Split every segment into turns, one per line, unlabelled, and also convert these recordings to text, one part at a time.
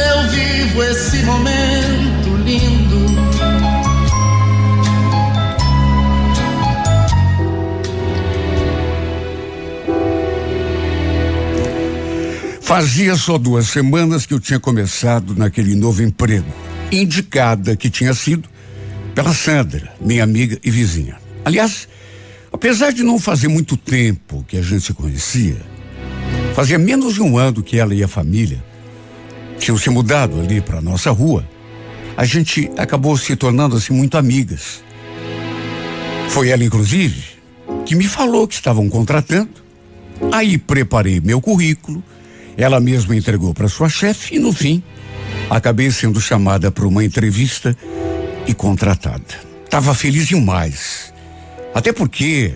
eu vivo esse momento lindo.
Fazia só duas semanas que eu tinha começado naquele novo emprego, indicada que tinha sido pela Sandra, minha amiga e vizinha. Aliás, apesar de não fazer muito tempo que a gente se conhecia, fazia menos de um ano que ela e a família tinham se mudado ali para nossa rua. A gente acabou se tornando assim muito amigas. Foi ela, inclusive, que me falou que estavam contratando. Aí preparei meu currículo, ela mesma entregou para sua chefe e, no fim, acabei sendo chamada para uma entrevista e contratada. Tava feliz demais. Até porque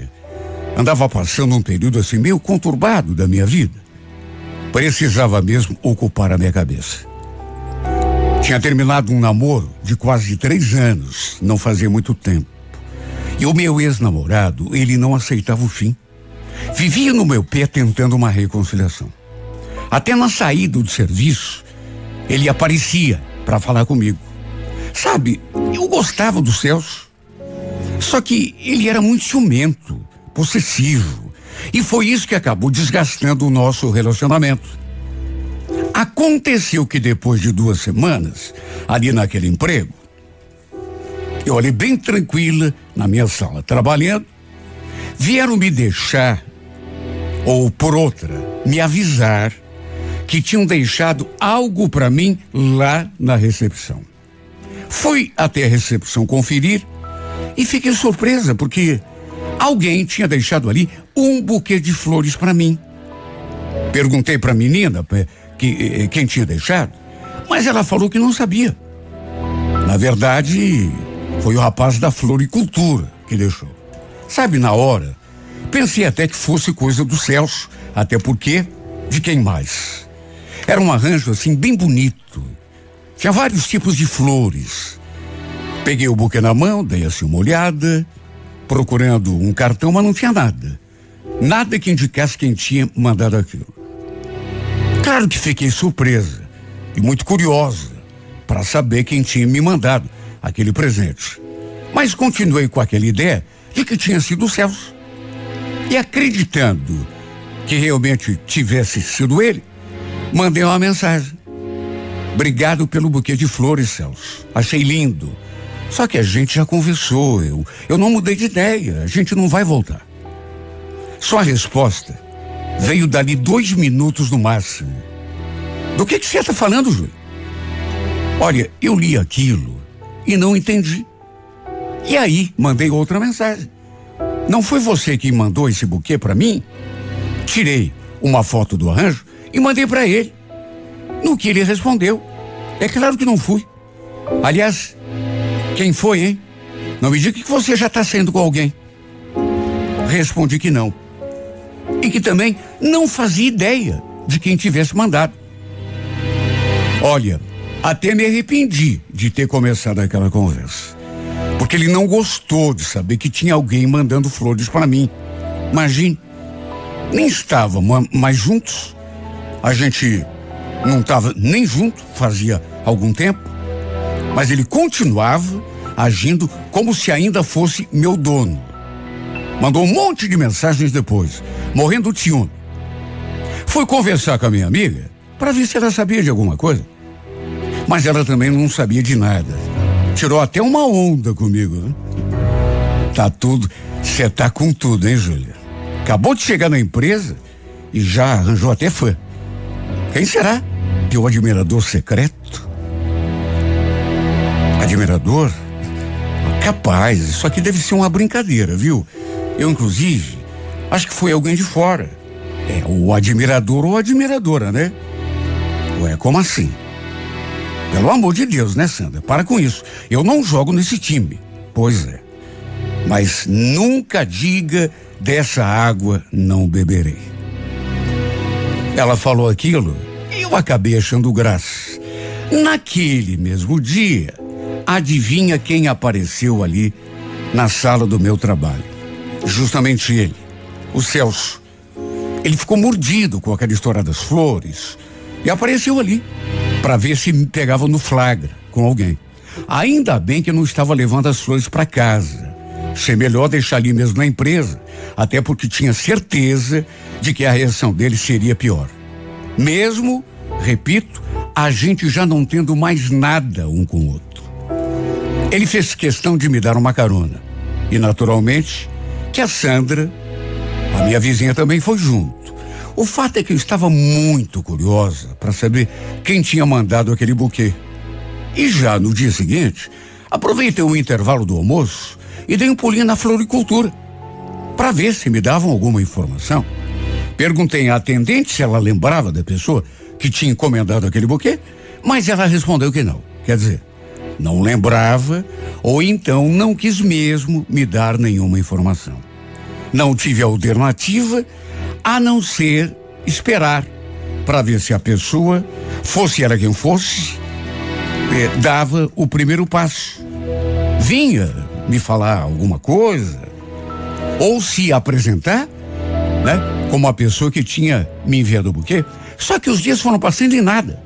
andava passando um período assim meio conturbado da minha vida. Precisava mesmo ocupar a minha cabeça. Tinha terminado um namoro de quase três anos, não fazia muito tempo. E o meu ex-namorado, ele não aceitava o fim. Vivia no meu pé tentando uma reconciliação. Até na saída do serviço, ele aparecia para falar comigo. Sabe, eu gostava do Celso. Só que ele era muito ciumento, possessivo. E foi isso que acabou desgastando o nosso relacionamento. Aconteceu que depois de duas semanas, ali naquele emprego, eu ali bem tranquila na minha sala, trabalhando, vieram me deixar, ou por outra, me avisar que tinham deixado algo para mim lá na recepção. Fui até a recepção conferir e fiquei surpresa porque alguém tinha deixado ali um buquê de flores para mim. Perguntei para a menina que, quem tinha deixado, mas ela falou que não sabia. Na verdade, foi o rapaz da floricultura que deixou. Sabe, na hora, pensei até que fosse coisa do Celso, até porque, de quem mais? Era um arranjo assim bem bonito. Tinha vários tipos de flores. Peguei o buquê na mão, dei assim uma olhada, procurando um cartão, mas não tinha nada. Nada que indicasse quem tinha mandado aquilo. Claro que fiquei surpresa e muito curiosa para saber quem tinha me mandado aquele presente. Mas continuei com aquela ideia de que tinha sido o Celso. E acreditando que realmente tivesse sido ele, mandei uma mensagem. Obrigado pelo buquê de flores, Celso. Achei lindo. Só que a gente já conversou, eu, eu não mudei de ideia, a gente não vai voltar. Sua resposta veio dali dois minutos no máximo. Do que, que você está falando, Júlio? Olha, eu li aquilo e não entendi. E aí, mandei outra mensagem. Não foi você que mandou esse buquê para mim? Tirei uma foto do arranjo e mandei para ele. No que ele respondeu. É claro que não fui. Aliás, quem foi, hein? Não me diga que você já está saindo com alguém. Respondi que não. E que também não fazia ideia de quem tivesse mandado. Olha, até me arrependi de ter começado aquela conversa. Porque ele não gostou de saber que tinha alguém mandando flores para mim. Imagine, nem estávamos mais juntos. A gente não estava nem junto, fazia algum tempo. Mas ele continuava agindo como se ainda fosse meu dono. Mandou um monte de mensagens depois, morrendo de ciúme. Fui conversar com a minha amiga para ver se ela sabia de alguma coisa. Mas ela também não sabia de nada. Tirou até uma onda comigo. Né? Tá tudo. Você tá com tudo, hein, Júlia? Acabou de chegar na empresa e já arranjou até fã. Quem será? Teu admirador secreto? Admirador? Capaz, isso aqui deve ser uma brincadeira, viu? Eu, inclusive, acho que foi alguém de fora. É, o admirador ou admiradora, né? Ué, como assim? Pelo amor de Deus, né, Sandra? Para com isso. Eu não jogo nesse time. Pois é. Mas nunca diga dessa água não beberei. Ela falou aquilo e eu acabei achando graça. Naquele mesmo dia, adivinha quem apareceu ali na sala do meu trabalho? Justamente ele, o Celso. Ele ficou mordido com aquela história das flores e apareceu ali para ver se me pegava no flagra com alguém. Ainda bem que eu não estava levando as flores para casa. Ser melhor deixar ali mesmo na empresa, até porque tinha certeza de que a reação dele seria pior. Mesmo, repito, a gente já não tendo mais nada um com o outro. Ele fez questão de me dar uma carona. E naturalmente que a Sandra, a minha vizinha também foi junto. O fato é que eu estava muito curiosa para saber quem tinha mandado aquele buquê. E já no dia seguinte, aproveitei o intervalo do almoço e dei um pulinho na floricultura para ver se me davam alguma informação. Perguntei à atendente se ela lembrava da pessoa que tinha encomendado aquele buquê, mas ela respondeu que não. Quer dizer, não lembrava ou então não quis mesmo me dar nenhuma informação. Não tive alternativa a não ser esperar para ver se a pessoa, fosse ela quem fosse, eh, dava o primeiro passo. Vinha me falar alguma coisa, ou se apresentar, né? Como a pessoa que tinha me enviado o buquê. Só que os dias foram passando e nada.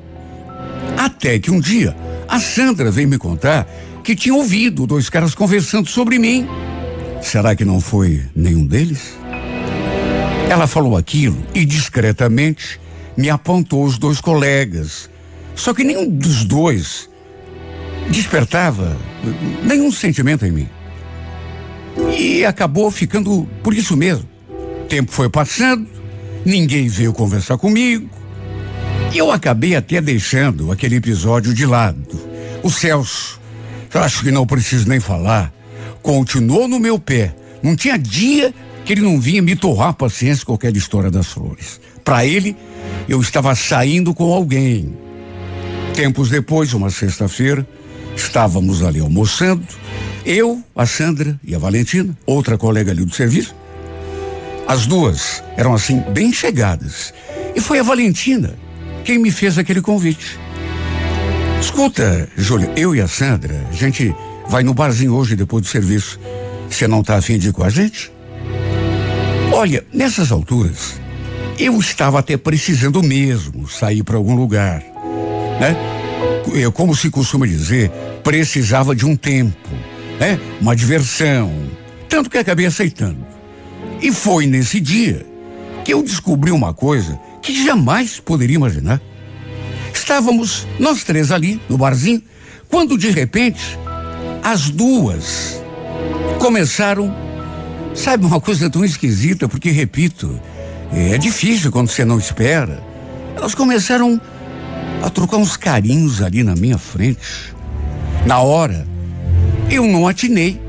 Até que um dia, a Sandra veio me contar que tinha ouvido dois caras conversando sobre mim. Será que não foi nenhum deles? Ela falou aquilo e discretamente me apontou os dois colegas. Só que nenhum dos dois despertava nenhum sentimento em mim. E acabou ficando por isso mesmo. Tempo foi passando, ninguém veio conversar comigo. Eu acabei até deixando aquele episódio de lado. O Celso, acho que não preciso nem falar, continuou no meu pé. Não tinha dia que ele não vinha me torrar a paciência com qualquer história das flores. Para ele, eu estava saindo com alguém. Tempos depois, uma sexta-feira, estávamos ali almoçando, eu, a Sandra e a Valentina, outra colega ali do serviço. As duas eram assim, bem chegadas. E foi a Valentina quem me fez aquele convite. Escuta, Júlio, eu e a Sandra, a gente vai no barzinho hoje depois do serviço. Você não está afim de ir com a gente? Olha, nessas alturas, eu estava até precisando mesmo sair para algum lugar, né? Eu, como se costuma dizer, precisava de um tempo, né? Uma diversão. Tanto que acabei aceitando. E foi nesse dia que eu descobri uma coisa que jamais poderia imaginar. Estávamos nós três ali no barzinho, quando de repente as duas começaram Sabe uma coisa tão esquisita, porque, repito, é difícil quando você não espera. Elas começaram a trocar uns carinhos ali na minha frente. Na hora, eu não atinei.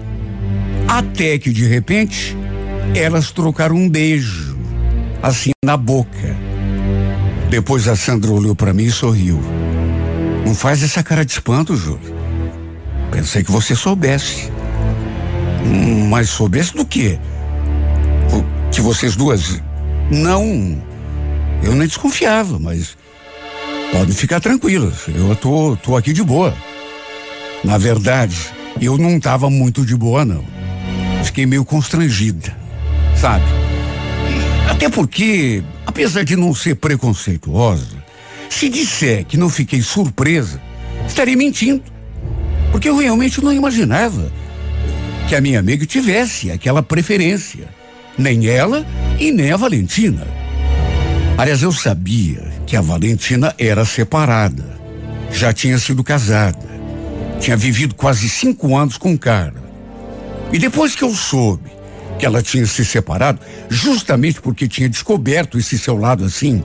Até que, de repente, elas trocaram um beijo, assim na boca. Depois a Sandra olhou para mim e sorriu. Não faz essa cara de espanto, Júlio. Pensei que você soubesse. Mas soubesse do quê? Que vocês duas. Não. Eu nem desconfiava, mas. Podem ficar tranquilas. Eu tô, tô aqui de boa. Na verdade, eu não estava muito de boa, não. Fiquei meio constrangida, sabe? Até porque, apesar de não ser preconceituosa, se disser que não fiquei surpresa, estaria mentindo. Porque eu realmente não imaginava que a minha amiga tivesse aquela preferência. Nem ela e nem a Valentina. Aliás, eu sabia que a Valentina era separada. Já tinha sido casada. Tinha vivido quase cinco anos com o cara. E depois que eu soube que ela tinha se separado, justamente porque tinha descoberto esse seu lado assim,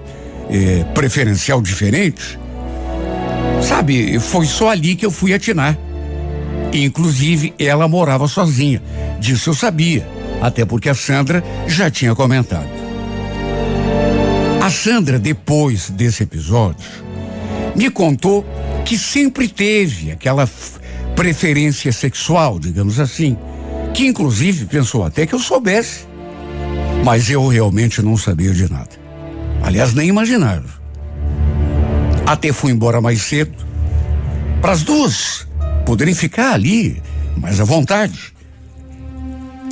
eh, preferencial diferente, sabe, foi só ali que eu fui atinar. Inclusive, ela morava sozinha. Disso eu sabia, até porque a Sandra já tinha comentado. A Sandra, depois desse episódio, me contou que sempre teve aquela preferência sexual, digamos assim, que inclusive pensou até que eu soubesse. Mas eu realmente não sabia de nada. Aliás, nem imaginava. Até fui embora mais cedo, para as duas poderem ficar ali mais à vontade.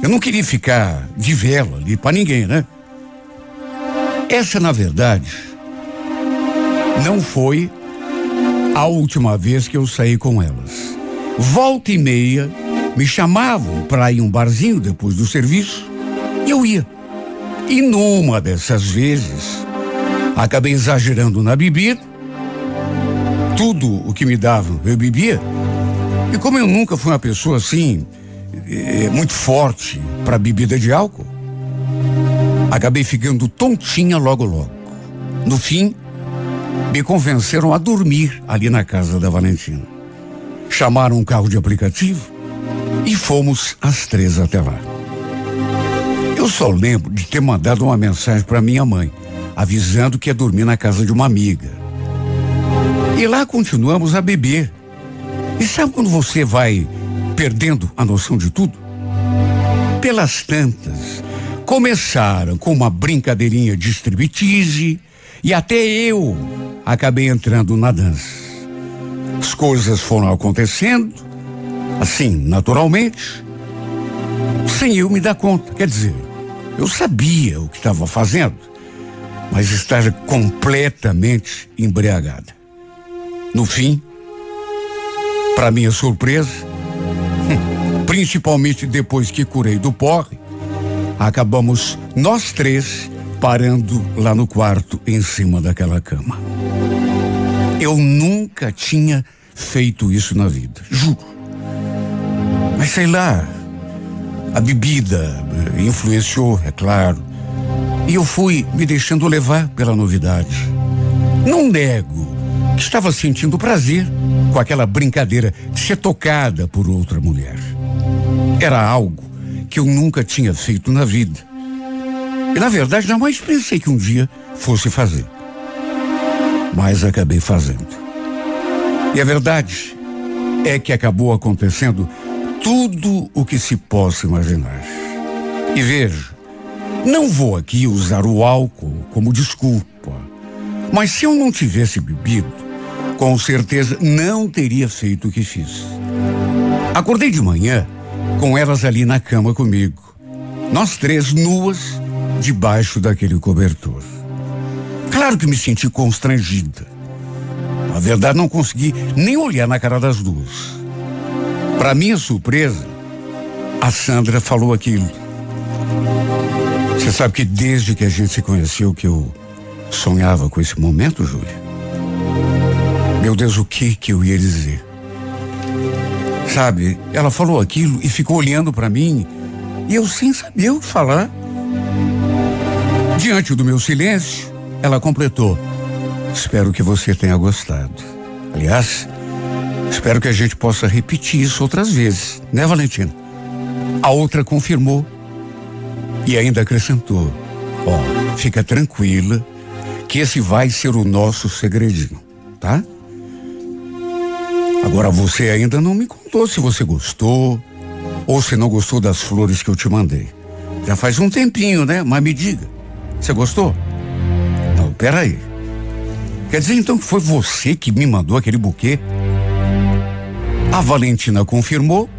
Eu não queria ficar de vela ali para ninguém, né? Essa, na verdade, não foi a última vez que eu saí com elas. Volta e meia me chamavam para ir um barzinho depois do serviço e eu ia. E numa dessas vezes, acabei exagerando na bebida. Tudo o que me davam eu bebia. E como eu nunca fui uma pessoa assim, é, muito forte para bebida de álcool, acabei ficando tontinha logo logo. No fim, me convenceram a dormir ali na casa da Valentina. Chamaram um carro de aplicativo e fomos às três até lá. Eu só lembro de ter mandado uma mensagem para minha mãe, avisando que ia dormir na casa de uma amiga. E lá continuamos a beber. E sabe quando você vai perdendo a noção de tudo? Pelas tantas, começaram com uma brincadeirinha de striptease e até eu acabei entrando na dança. As coisas foram acontecendo, assim, naturalmente, sem eu me dar conta. Quer dizer, eu sabia o que estava fazendo, mas estava completamente embriagada. No fim, para minha surpresa, principalmente depois que curei do porre, acabamos nós três parando lá no quarto em cima daquela cama. Eu nunca tinha feito isso na vida, juro. Mas sei lá, a bebida influenciou, é claro. E eu fui me deixando levar pela novidade. Não nego que estava sentindo prazer com aquela brincadeira de ser tocada por outra mulher. Era algo que eu nunca tinha feito na vida. E na verdade jamais pensei que um dia fosse fazer. Mas acabei fazendo. E a verdade é que acabou acontecendo tudo o que se possa imaginar. E veja, não vou aqui usar o álcool como desculpa, mas se eu não tivesse bebido, com certeza não teria feito o que fiz. Acordei de manhã com elas ali na cama comigo. Nós três nuas debaixo daquele cobertor. Claro que me senti constrangida. Na verdade, não consegui nem olhar na cara das duas. Para minha surpresa, a Sandra falou aquilo. Você sabe que desde que a gente se conheceu que eu sonhava com esse momento, Júlia? Meu Deus, o que que eu ia dizer? Sabe, ela falou aquilo e ficou olhando para mim e eu sem saber o que falar. Diante do meu silêncio, ela completou: Espero que você tenha gostado. Aliás, espero que a gente possa repetir isso outras vezes, né, Valentina? A outra confirmou e ainda acrescentou: Ó, oh, fica tranquila que esse vai ser o nosso segredinho, tá? Agora você ainda não me contou se você gostou ou se não gostou das flores que eu te mandei. Já faz um tempinho, né? Mas me diga, você gostou? Não, peraí. Quer dizer então que foi você que me mandou aquele buquê? A Valentina confirmou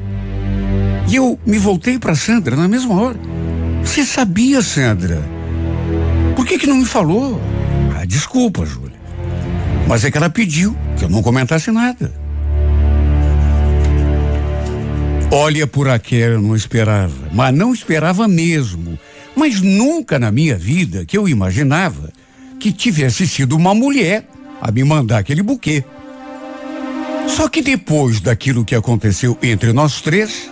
e eu me voltei para Sandra na mesma hora. Você sabia, Sandra? Por que que não me falou? Ah, desculpa, Júlia. Mas é que ela pediu que eu não comentasse nada. Olha, por aquela eu não esperava, mas não esperava mesmo. Mas nunca na minha vida que eu imaginava que tivesse sido uma mulher a me mandar aquele buquê. Só que depois daquilo que aconteceu entre nós três,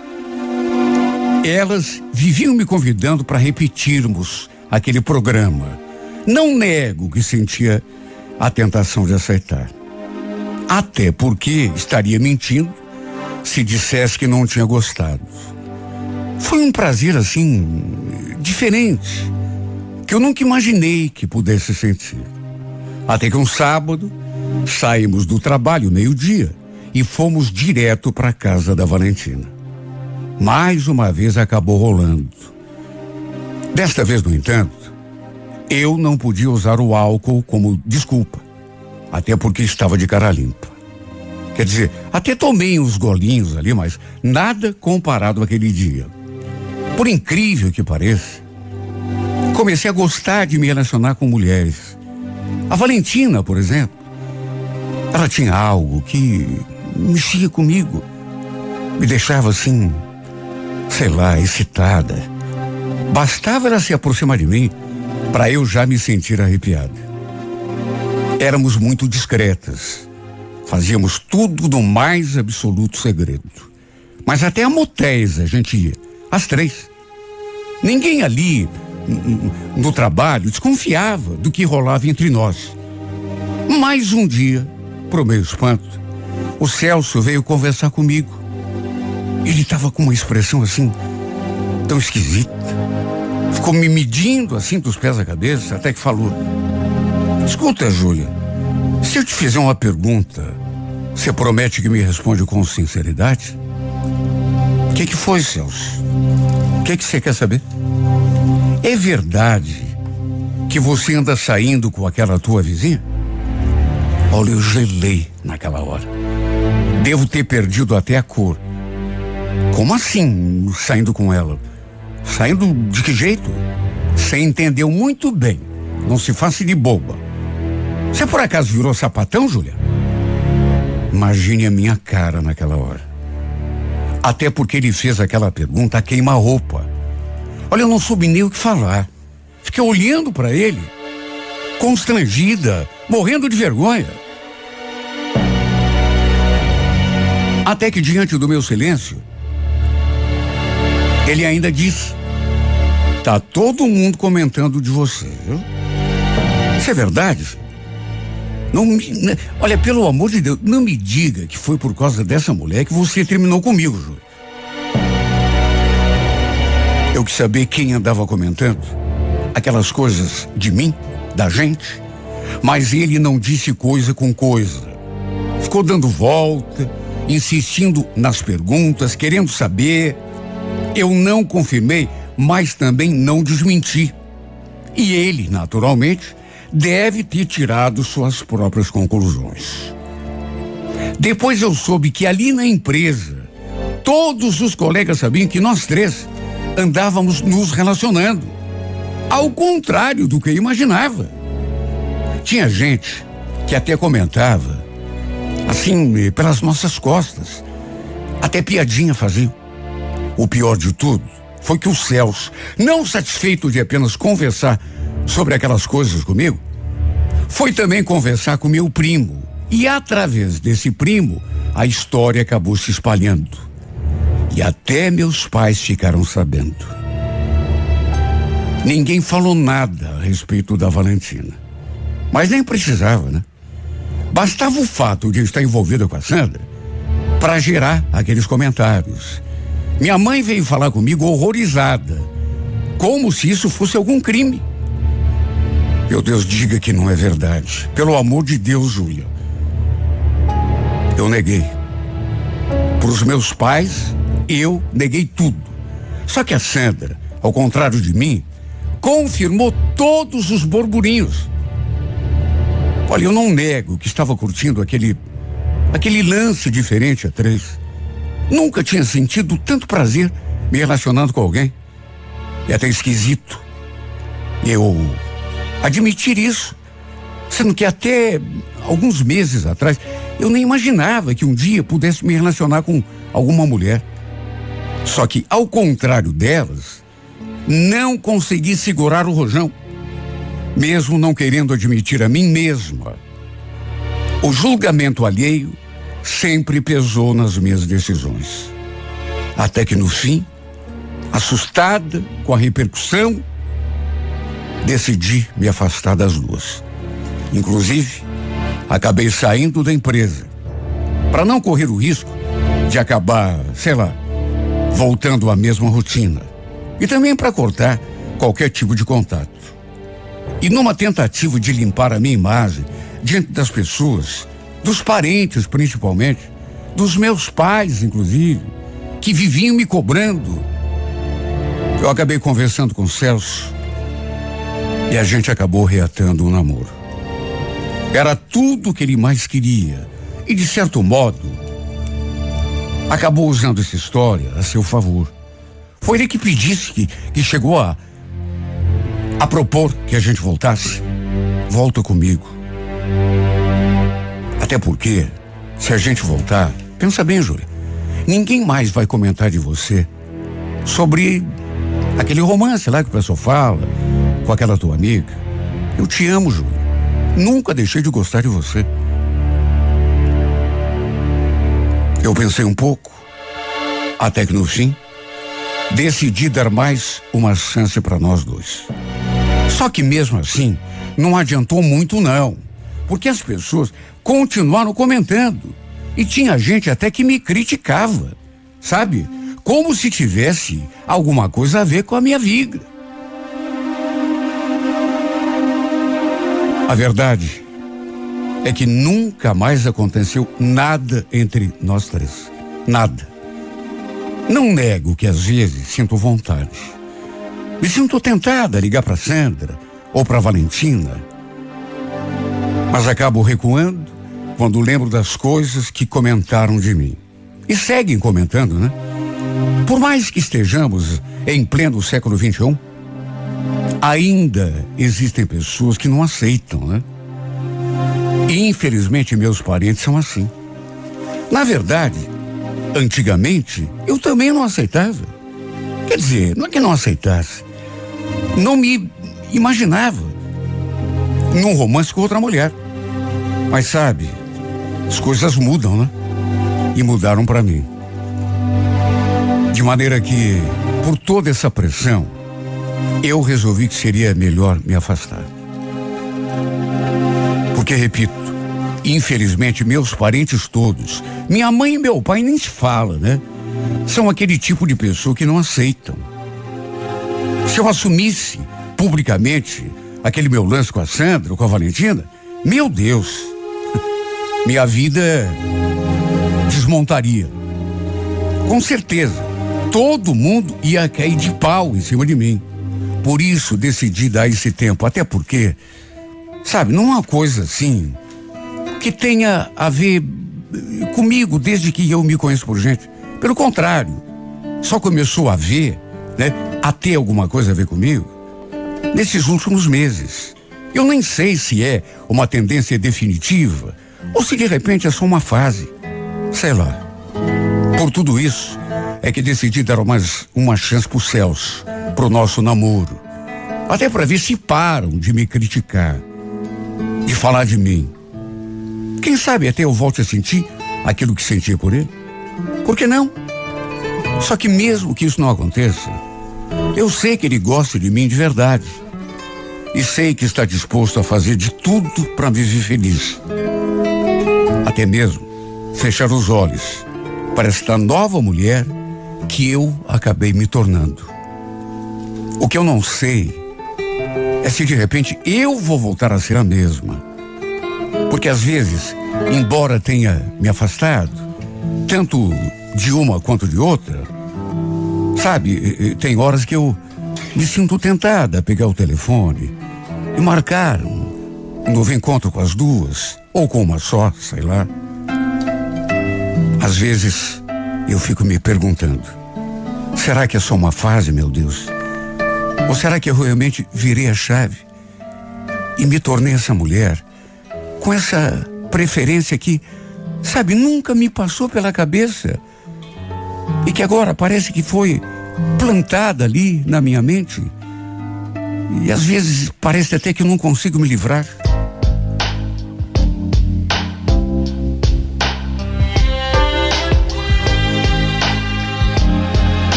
elas viviam me convidando para repetirmos aquele programa. Não nego que sentia a tentação de aceitar. Até porque estaria mentindo se dissesse que não tinha gostado. Foi um prazer assim, diferente, que eu nunca imaginei que pudesse sentir. Até que um sábado, Saímos do trabalho meio-dia e fomos direto para a casa da Valentina. Mais uma vez acabou rolando. Desta vez, no entanto, eu não podia usar o álcool como desculpa, até porque estava de cara limpa. Quer dizer, até tomei uns golinhos ali, mas nada comparado àquele dia. Por incrível que pareça, comecei a gostar de me relacionar com mulheres. A Valentina, por exemplo, ela tinha algo que mexia comigo, me deixava assim, sei lá, excitada. Bastava ela se aproximar de mim para eu já me sentir arrepiada. Éramos muito discretas. Fazíamos tudo no mais absoluto segredo. Mas até a motéis a gente ia, as três. Ninguém ali no trabalho desconfiava do que rolava entre nós. Mais um dia, pro meu espanto, o Celso veio conversar comigo. Ele estava com uma expressão assim, tão esquisita. Ficou me medindo assim dos pés à cabeça, até que falou: Escuta, Júlia, se eu te fizer uma pergunta, você promete que me responde com sinceridade? O que, que foi, Celso? O que, que você quer saber? É verdade que você anda saindo com aquela tua vizinha? Olha, eu gelei naquela hora. Devo ter perdido até a cor. Como assim, saindo com ela? Saindo de que jeito? Você entendeu muito bem. Não se faça de boba. Você por acaso virou sapatão, Júlia? Imagine a minha cara naquela hora. Até porque ele fez aquela pergunta a queima-roupa. Olha, eu não soube nem o que falar. Fiquei olhando para ele, constrangida, morrendo de vergonha. Até que diante do meu silêncio, ele ainda disse: Tá todo mundo comentando de você, viu? Isso é verdade? Não me, né, olha, pelo amor de Deus, não me diga que foi por causa dessa mulher que você terminou comigo, Ju. Eu quis saber quem andava comentando aquelas coisas de mim, da gente, mas ele não disse coisa com coisa. Ficou dando volta, insistindo nas perguntas, querendo saber. Eu não confirmei, mas também não desmenti. E ele, naturalmente, deve ter tirado suas próprias conclusões. Depois eu soube que ali na empresa, todos os colegas sabiam que nós três andávamos nos relacionando. Ao contrário do que eu imaginava. Tinha gente que até comentava, assim, pelas nossas costas. Até piadinha fazia. O pior de tudo foi que o Celso, não satisfeito de apenas conversar sobre aquelas coisas comigo, foi também conversar com meu primo. E através desse primo, a história acabou se espalhando. E até meus pais ficaram sabendo. Ninguém falou nada a respeito da Valentina. Mas nem precisava, né? Bastava o fato de estar envolvida com a Sandra para gerar aqueles comentários. Minha mãe veio falar comigo horrorizada, como se isso fosse algum crime. Meu Deus, diga que não é verdade. Pelo amor de Deus, Júlia. Eu neguei. Para os meus pais, eu neguei tudo. Só que a Sandra, ao contrário de mim, confirmou todos os burburinhos. Olha, eu não nego que estava curtindo aquele aquele lance diferente a três. Nunca tinha sentido tanto prazer me relacionando com alguém. É até esquisito. Eu admitir isso. Sendo que até alguns meses atrás eu nem imaginava que um dia pudesse me relacionar com alguma mulher. Só que, ao contrário delas, não consegui segurar o rojão, mesmo não querendo admitir a mim mesma. O julgamento alheio sempre pesou nas minhas decisões. Até que no fim, assustada com a repercussão, decidi me afastar das duas. Inclusive, acabei saindo da empresa para não correr o risco de acabar, sei lá, voltando à mesma rotina. E também para cortar qualquer tipo de contato. E numa tentativa de limpar a minha imagem diante das pessoas, dos parentes principalmente, dos meus pais, inclusive, que viviam me cobrando. Eu acabei conversando com o Celso e a gente acabou reatando um namoro. Era tudo o que ele mais queria e, de certo modo, acabou usando essa história a seu favor. Foi ele que pedisse, que, que chegou a, a propor que a gente voltasse. Volta comigo. Até porque, se a gente voltar, pensa bem, Júlia, ninguém mais vai comentar de você sobre aquele romance lá que o pessoal fala com aquela tua amiga. Eu te amo, Júlia. Nunca deixei de gostar de você. Eu pensei um pouco, até que no fim, decidi dar mais uma chance para nós dois. Só que mesmo assim, não adiantou muito não, porque as pessoas continuaram comentando e tinha gente até que me criticava, sabe? Como se tivesse alguma coisa a ver com a minha vida. A verdade é que nunca mais aconteceu nada entre nós três. Nada. Não nego que às vezes sinto vontade. Me sinto tentada a ligar para Sandra ou para Valentina. Mas acabo recuando quando lembro das coisas que comentaram de mim. E seguem comentando, né? Por mais que estejamos em pleno século XXI, ainda existem pessoas que não aceitam, né? E infelizmente meus parentes são assim. Na verdade, antigamente, eu também não aceitava. Quer dizer, não é que não aceitasse. Não me imaginava num romance com outra mulher. Mas sabe, as coisas mudam, né? E mudaram para mim. De maneira que, por toda essa pressão, eu resolvi que seria melhor me afastar. Porque, repito, infelizmente, meus parentes todos, minha mãe e meu pai nem se fala, né? São aquele tipo de pessoa que não aceitam. Se eu assumisse publicamente aquele meu lance com a Sandra, com a Valentina, meu Deus, minha vida desmontaria. Com certeza, todo mundo ia cair de pau em cima de mim. Por isso decidi dar esse tempo, até porque, sabe, não é uma coisa assim que tenha a ver comigo desde que eu me conheço por gente. Pelo contrário, só começou a ver, né, a ter alguma coisa a ver comigo nesses últimos meses. Eu nem sei se é uma tendência definitiva ou se de repente é só uma fase. Sei lá. Por tudo isso, é que decidi dar mais uma chance pro Celso pro nosso namoro. Até para ver se param de me criticar, de falar de mim. Quem sabe até eu volte a sentir aquilo que sentia por ele? Por que não? Só que mesmo que isso não aconteça, eu sei que ele gosta de mim de verdade. E sei que está disposto a fazer de tudo para me viver feliz. Até mesmo fechar os olhos para esta nova mulher que eu acabei me tornando. O que eu não sei é se de repente eu vou voltar a ser a mesma. Porque às vezes, embora tenha me afastado, tanto de uma quanto de outra, sabe, tem horas que eu me sinto tentada a pegar o telefone e marcar um novo encontro com as duas, ou com uma só, sei lá. Às vezes eu fico me perguntando: será que é só uma fase, meu Deus? Ou será que eu realmente virei a chave e me tornei essa mulher com essa preferência que, sabe, nunca me passou pela cabeça e que agora parece que foi plantada ali na minha mente? E às vezes parece até que eu não consigo me livrar.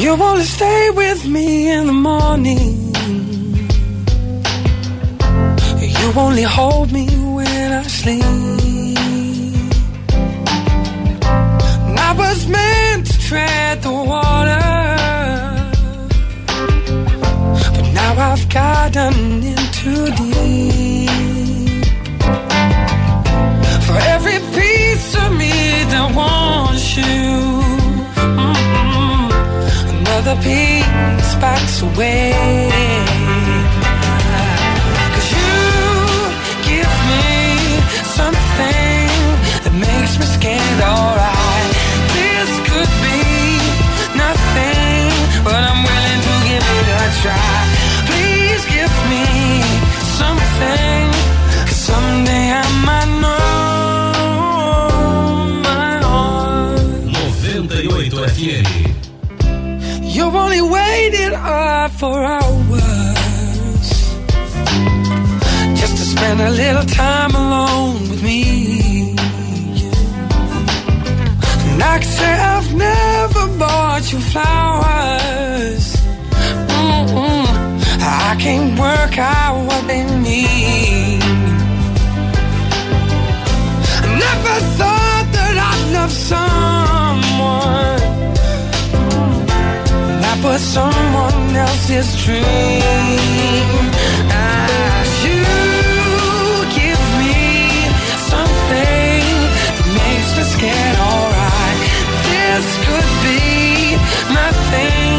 You wanna stay with me in the morning. You only hold me when I sleep. I was meant to tread the water, but now I've gotten in too deep. For every piece of me that wants you, mm-hmm, another piece backs away. something that makes me scared, alright. Try. Please give me something, someday I might know my heart.
98 FM.
Only waited up uh, for hours just to spend a little time alone with me. And I can say I've never bought you flowers. Can't work out what they mean. I never thought that I'd love someone that was someone else's dream. Ah, you give me something that makes me scared, alright. This could be nothing, but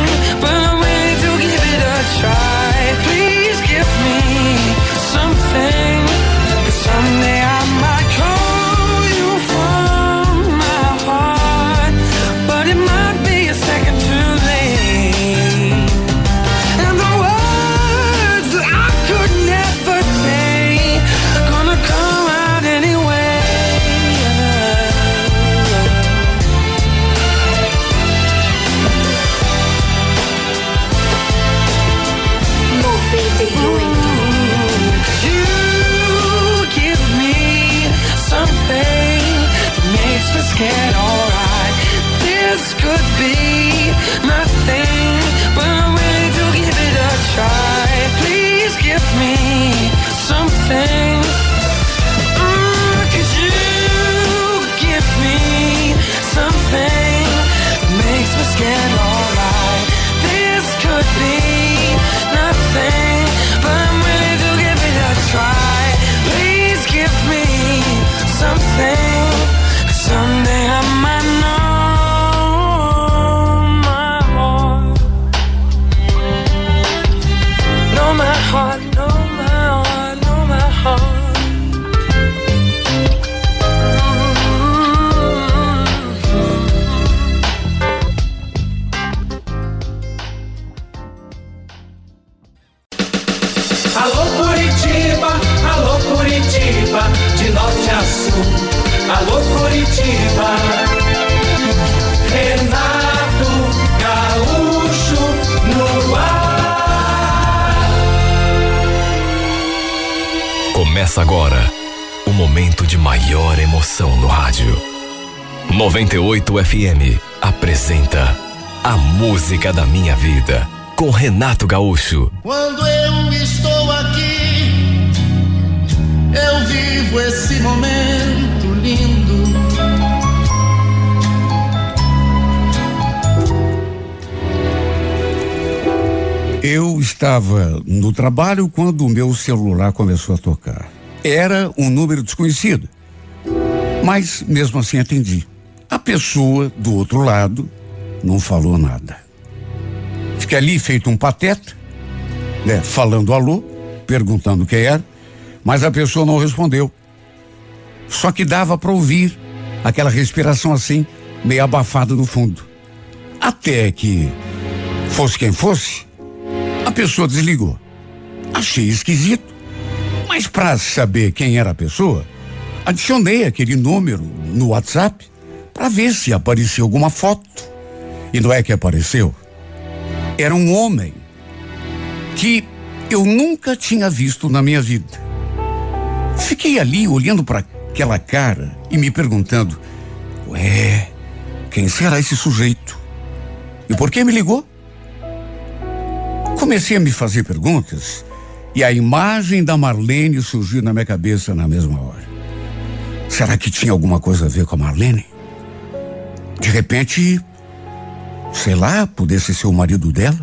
FM apresenta A Música da Minha Vida com Renato Gaúcho.
Quando eu estou aqui, eu vivo esse momento lindo.
Eu estava no trabalho quando o meu celular começou a tocar. Era um número desconhecido. Mas mesmo assim atendi. A pessoa do outro lado não falou nada. Fiquei ali feito um pateta, né, falando alô, perguntando quem era, mas a pessoa não respondeu. Só que dava para ouvir aquela respiração assim, meio abafada no fundo. Até que fosse quem fosse, a pessoa desligou. Achei esquisito, mas para saber quem era a pessoa, adicionei aquele número no WhatsApp para ver se aparecia alguma foto. E não é que apareceu. Era um homem que eu nunca tinha visto na minha vida. Fiquei ali olhando para aquela cara e me perguntando: Ué, quem será esse sujeito? E por que me ligou? Comecei a me fazer perguntas e a imagem da Marlene surgiu na minha cabeça na mesma hora. Será que tinha alguma coisa a ver com a Marlene? De repente, sei lá, pudesse ser o marido dela?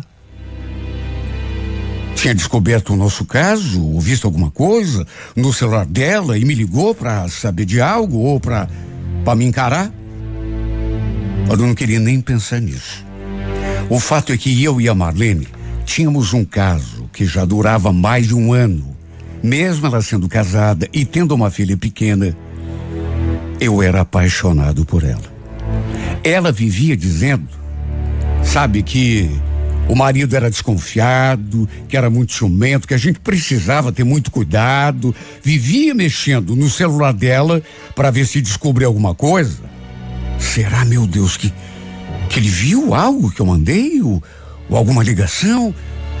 Tinha descoberto o nosso caso, ou visto alguma coisa no celular dela e me ligou para saber de algo ou para para me encarar? Eu não queria nem pensar nisso. O fato é que eu e a Marlene tínhamos um caso que já durava mais de um ano. Mesmo ela sendo casada e tendo uma filha pequena, eu era apaixonado por ela. Ela vivia dizendo, sabe, que o marido era desconfiado, que era muito ciumento, que a gente precisava ter muito cuidado. Vivia mexendo no celular dela para ver se descobria alguma coisa. Será, meu Deus, que, que ele viu algo que eu mandei? Ou, ou alguma ligação?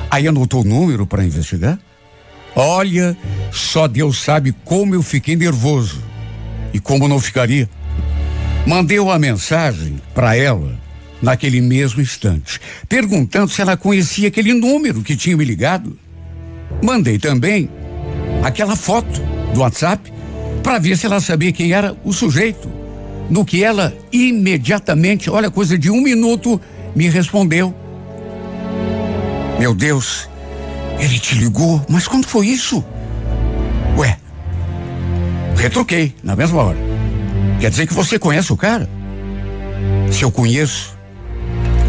Aí anotou o número para investigar? Olha, só Deus sabe como eu fiquei nervoso. E como não ficaria? Mandei uma mensagem para ela naquele mesmo instante, perguntando se ela conhecia aquele número que tinha me ligado. Mandei também aquela foto do WhatsApp para ver se ela sabia quem era o sujeito. No que ela imediatamente, olha, coisa de um minuto, me respondeu. Meu Deus, ele te ligou, mas quando foi isso? Ué, retruquei na mesma hora. Quer dizer que você conhece o cara? Se eu conheço,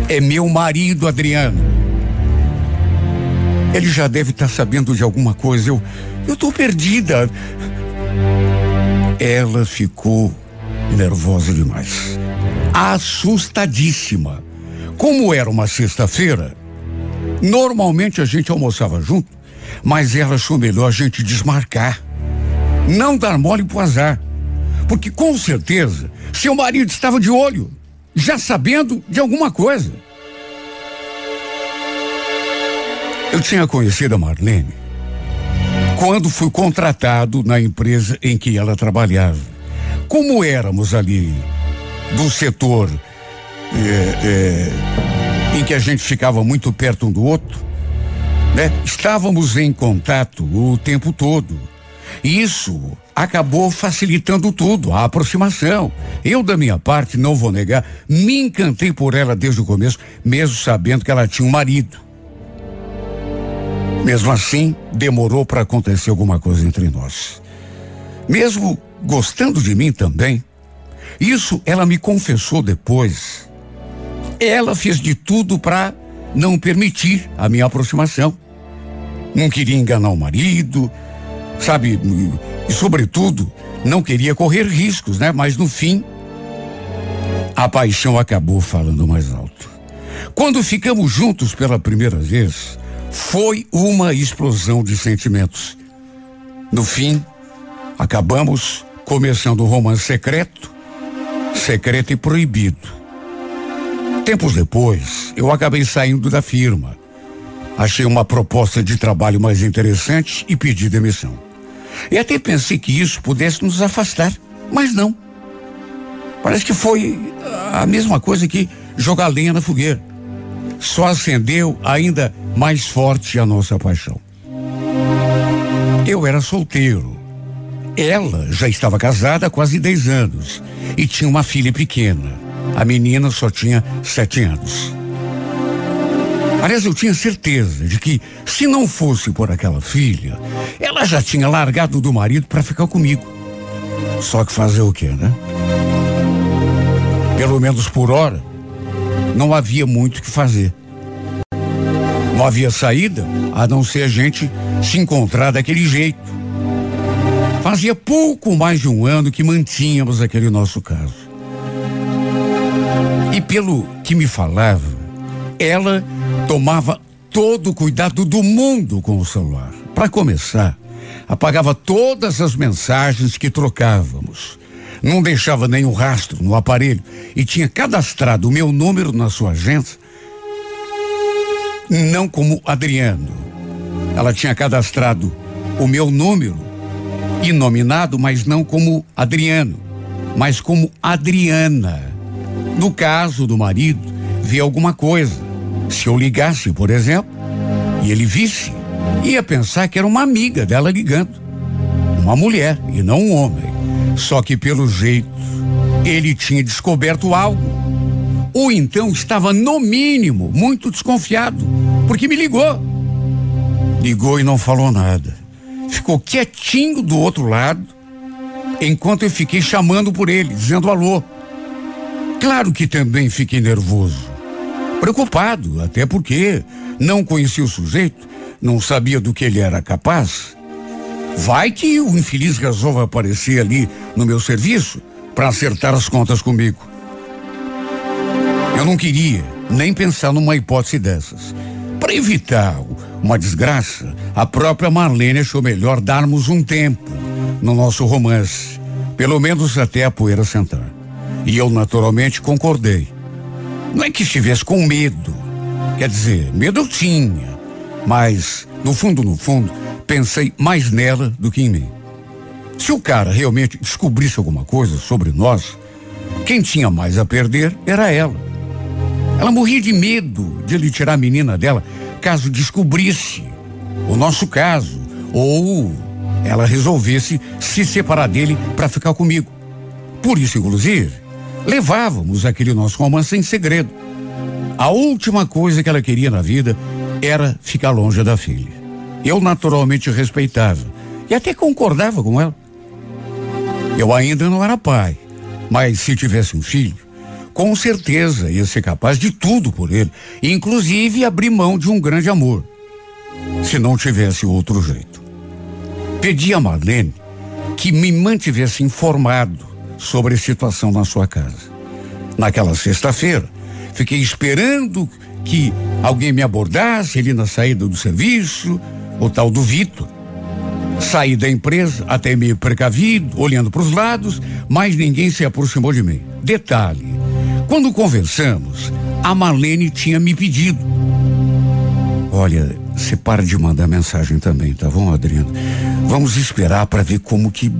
é meu marido, Adriano. Ele já deve estar tá sabendo de alguma coisa. Eu, eu tô perdida. Ela ficou nervosa demais. Assustadíssima. Como era uma sexta-feira, normalmente a gente almoçava junto, mas ela achou melhor a gente desmarcar. Não dar mole pro azar. Porque com certeza seu marido estava de olho já sabendo de alguma coisa. Eu tinha conhecido a Marlene quando fui contratado na empresa em que ela trabalhava. Como éramos ali do setor é, é, em que a gente ficava muito perto um do outro, né? Estávamos em contato o tempo todo. E isso acabou facilitando tudo, a aproximação. Eu, da minha parte, não vou negar, me encantei por ela desde o começo, mesmo sabendo que ela tinha um marido. Mesmo assim, demorou para acontecer alguma coisa entre nós. Mesmo gostando de mim também, isso ela me confessou depois. Ela fez de tudo para não permitir a minha aproximação. Não queria enganar o marido, sabe? E, sobretudo, não queria correr riscos, né? Mas no fim, a paixão acabou falando mais alto. Quando ficamos juntos pela primeira vez, foi uma explosão de sentimentos. No fim, acabamos começando um romance secreto, secreto e proibido. Tempos depois, eu acabei saindo da firma. Achei uma proposta de trabalho mais interessante e pedi demissão. E até pensei que isso pudesse nos afastar, mas não. Parece que foi a mesma coisa que jogar lenha na fogueira. Só acendeu ainda mais forte a nossa paixão. Eu era solteiro. Ela já estava casada há quase 10 anos e tinha uma filha pequena. A menina só tinha sete anos. Aliás, eu tinha certeza de que, se não fosse por aquela filha, ela já tinha largado do marido para ficar comigo. Só que fazer o quê, né? Pelo menos por hora, não havia muito o que fazer. Não havia saída a não ser a gente se encontrar daquele jeito. Fazia pouco mais de um ano que mantínhamos aquele nosso caso. E pelo que me falava, ela tomava todo o cuidado do mundo com o celular. Para começar, apagava todas as mensagens que trocávamos. Não deixava nenhum rastro no aparelho e tinha cadastrado o meu número na sua agência, não como Adriano. Ela tinha cadastrado o meu número e nominado, mas não como Adriano, mas como Adriana. No caso do marido, via alguma coisa se eu ligasse, por exemplo, e ele visse, ia pensar que era uma amiga dela ligando. Uma mulher e não um homem. Só que pelo jeito, ele tinha descoberto algo. Ou então estava, no mínimo, muito desconfiado, porque me ligou. Ligou e não falou nada. Ficou quietinho do outro lado, enquanto eu fiquei chamando por ele, dizendo alô. Claro que também fiquei nervoso preocupado, até porque não conhecia o sujeito, não sabia do que ele era capaz. Vai que o infeliz resolva aparecer ali no meu serviço para acertar as contas comigo. Eu não queria nem pensar numa hipótese dessas. Para evitar uma desgraça, a própria Marlene achou melhor darmos um tempo no nosso romance, pelo menos até a poeira sentar. E eu naturalmente concordei. Não é que estivesse com medo. Quer dizer, medo eu tinha. Mas, no fundo, no fundo, pensei mais nela do que em mim. Se o cara realmente descobrisse alguma coisa sobre nós, quem tinha mais a perder era ela. Ela morria de medo de ele tirar a menina dela caso descobrisse o nosso caso ou ela resolvesse se separar dele para ficar comigo. Por isso, inclusive, levávamos aquele nosso romance em segredo. A última coisa que ela queria na vida era ficar longe da filha. Eu naturalmente respeitava e até concordava com ela. Eu ainda não era pai, mas se tivesse um filho, com certeza ia ser capaz de tudo por ele, inclusive abrir mão de um grande amor, se não tivesse outro jeito. Pedi a Marlene que me mantivesse informado sobre a situação na sua casa. Naquela sexta-feira, fiquei esperando que alguém me abordasse ali na saída do serviço, o tal do Vitor. Saí da empresa, até meio precavido, olhando para os lados, mas ninguém se aproximou de mim. Detalhe: quando conversamos, a Marlene tinha me pedido. Olha, você para de mandar mensagem também, tá bom, Adriano? Vamos esperar para ver como que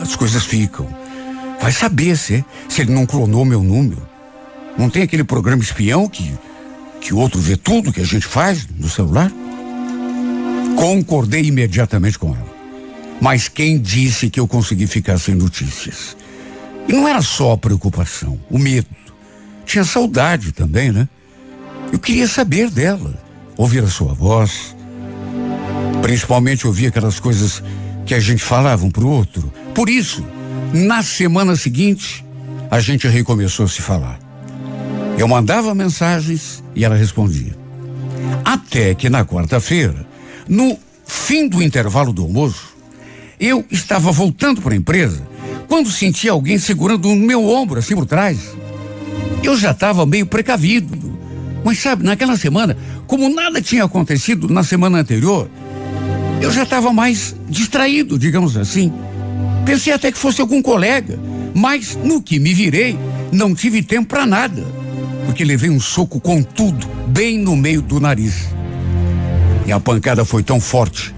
as coisas ficam. Vai saber se, se ele não clonou meu número. Não tem aquele programa espião que, que outro vê tudo que a gente faz no celular? Concordei imediatamente com ela. Mas quem disse que eu consegui ficar sem notícias? E não era só a preocupação, o medo. Tinha saudade também, né? Eu queria saber dela, ouvir a sua voz, principalmente ouvir aquelas coisas que a gente falava um pro outro. Por isso, na semana seguinte, a gente recomeçou a se falar. Eu mandava mensagens e ela respondia. Até que na quarta-feira, no fim do intervalo do almoço, eu estava voltando para a empresa quando senti alguém segurando o meu ombro assim por trás. Eu já estava meio precavido. Mas sabe, naquela semana, como nada tinha acontecido na semana anterior, eu já estava mais distraído, digamos assim. Pensei até que fosse algum colega, mas no que me virei, não tive tempo para nada, porque levei um soco com tudo, bem no meio do nariz. E a pancada foi tão forte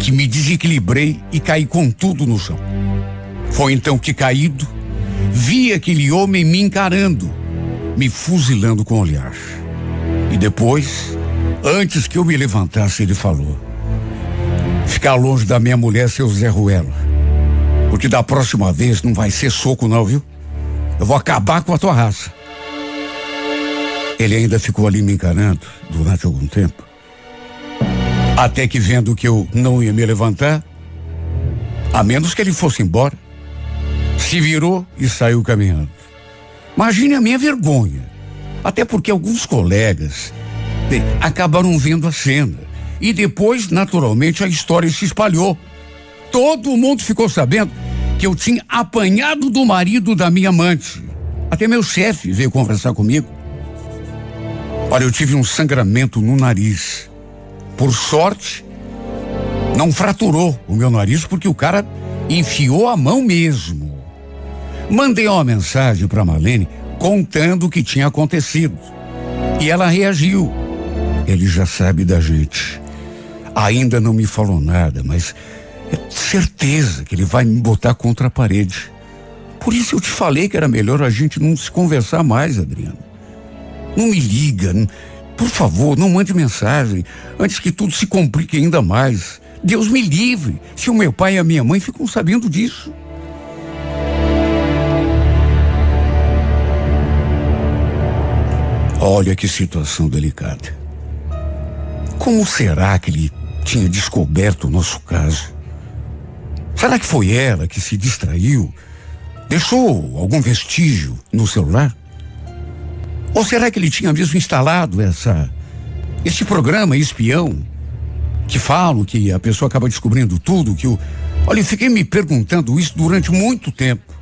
que me desequilibrei e caí com tudo no chão. Foi então que caído, vi aquele homem me encarando, me fuzilando com o olhar. E depois, antes que eu me levantasse, ele falou: Ficar longe da minha mulher, seu Zé Ruela. Porque da próxima vez não vai ser soco, não, viu? Eu vou acabar com a tua raça. Ele ainda ficou ali me encarando durante algum tempo. Até que vendo que eu não ia me levantar, a menos que ele fosse embora, se virou e saiu caminhando. Imagine a minha vergonha. Até porque alguns colegas acabaram vendo a cena. E depois, naturalmente, a história se espalhou. Todo mundo ficou sabendo que eu tinha apanhado do marido da minha amante. Até meu chefe veio conversar comigo. Olha, eu tive um sangramento no nariz. Por sorte, não fraturou o meu nariz porque o cara enfiou a mão mesmo. Mandei uma mensagem para Marlene contando o que tinha acontecido. E ela reagiu. Ele já sabe da gente. Ainda não me falou nada, mas é certeza que ele vai me botar contra a parede. Por isso eu te falei que era melhor a gente não se conversar mais, Adriano. Não me liga, não, por favor, não mande mensagem antes que tudo se complique ainda mais. Deus me livre se o meu pai e a minha mãe ficam sabendo disso. Olha que situação delicada. Como será que ele tinha descoberto o nosso caso? Será que foi ela que se distraiu? Deixou algum vestígio no celular? Ou será que ele tinha mesmo instalado essa Este programa espião, que falam que a pessoa acaba descobrindo tudo, que o. Olha, eu fiquei me perguntando isso durante muito tempo.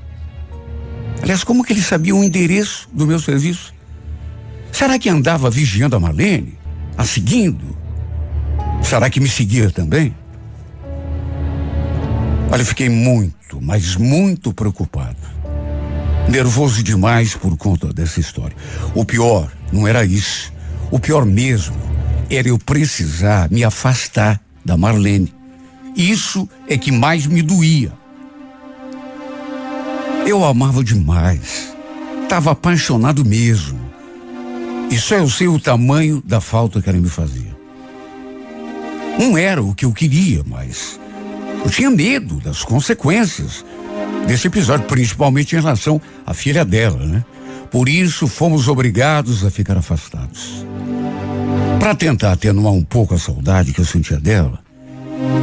Aliás, como que ele sabia o endereço do meu serviço? Será que andava vigiando a Marlene? A seguindo? Será que me seguia também? Olha, fiquei muito, mas muito preocupado. Nervoso demais por conta dessa história. O pior não era isso. O pior mesmo era eu precisar me afastar da Marlene. Isso é que mais me doía. Eu amava demais. Estava apaixonado mesmo. E só eu sei o tamanho da falta que ela me fazia. Não era o que eu queria, mas eu tinha medo das consequências desse episódio, principalmente em relação à filha dela, né? Por isso fomos obrigados a ficar afastados. Para tentar atenuar um pouco a saudade que eu sentia dela,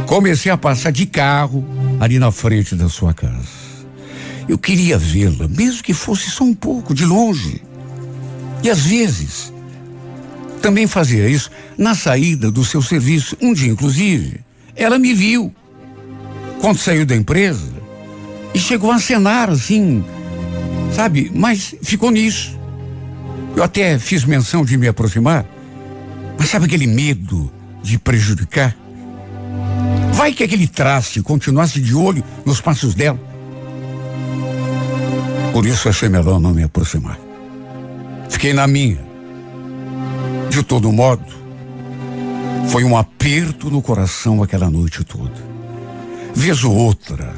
comecei a passar de carro ali na frente da sua casa. Eu queria vê-la, mesmo que fosse só um pouco, de longe. E às vezes, também fazia isso na saída do seu serviço. Um dia, inclusive, ela me viu quando saiu da empresa e chegou a acenar assim, sabe? Mas ficou nisso. Eu até fiz menção de me aproximar, mas sabe aquele medo de prejudicar? Vai que aquele traste continuasse de olho nos passos dela. Por isso achei melhor não me aproximar. Fiquei na minha. De todo modo, foi um aperto no coração aquela noite toda. Vez ou outra,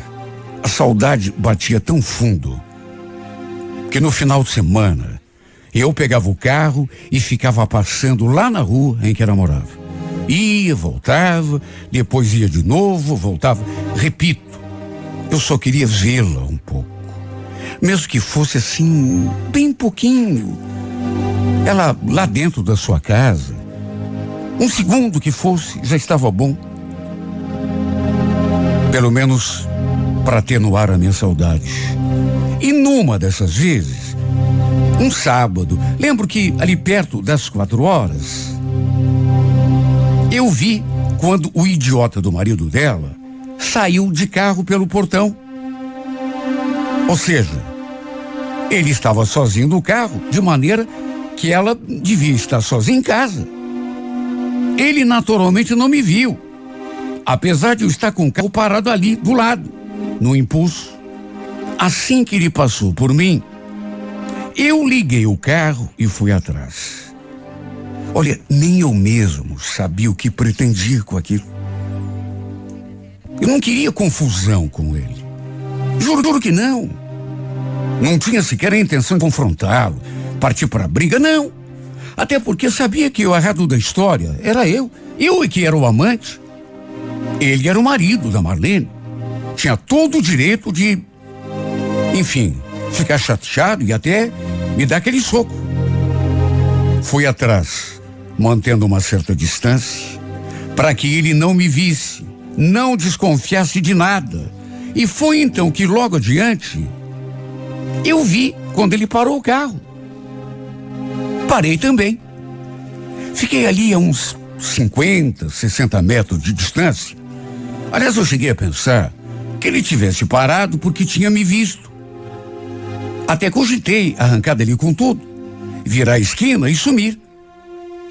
a saudade batia tão fundo que no final de semana eu pegava o carro e ficava passando lá na rua em que ela morava. Ia, voltava, depois ia de novo, voltava. Repito, eu só queria vê-la um pouco. Mesmo que fosse assim, bem pouquinho. Ela lá dentro da sua casa. Um segundo que fosse, já estava bom. Pelo menos para atenuar a minha saudade. E numa dessas vezes, um sábado, lembro que ali perto das quatro horas, eu vi quando o idiota do marido dela saiu de carro pelo portão. Ou seja, ele estava sozinho no carro, de maneira que ela devia estar sozinha em casa. Ele naturalmente não me viu, apesar de eu estar com o carro parado ali, do lado, no impulso. Assim que ele passou por mim, eu liguei o carro e fui atrás. Olha, nem eu mesmo sabia o que pretendia com aquilo. Eu não queria confusão com ele. Juro, juro que não. Não tinha sequer a intenção de confrontá-lo, partir para a briga, não. Até porque sabia que o errado da história era eu. Eu é que era o amante. Ele era o marido da Marlene. Tinha todo o direito de, enfim, ficar chateado e até me dar aquele soco. Fui atrás, mantendo uma certa distância, para que ele não me visse, não desconfiasse de nada. E foi então que logo adiante eu vi quando ele parou o carro. Parei também. Fiquei ali a uns 50, 60 metros de distância. Aliás, eu cheguei a pensar que ele tivesse parado porque tinha me visto. Até cogitei arrancar dele com tudo, virar a esquina e sumir.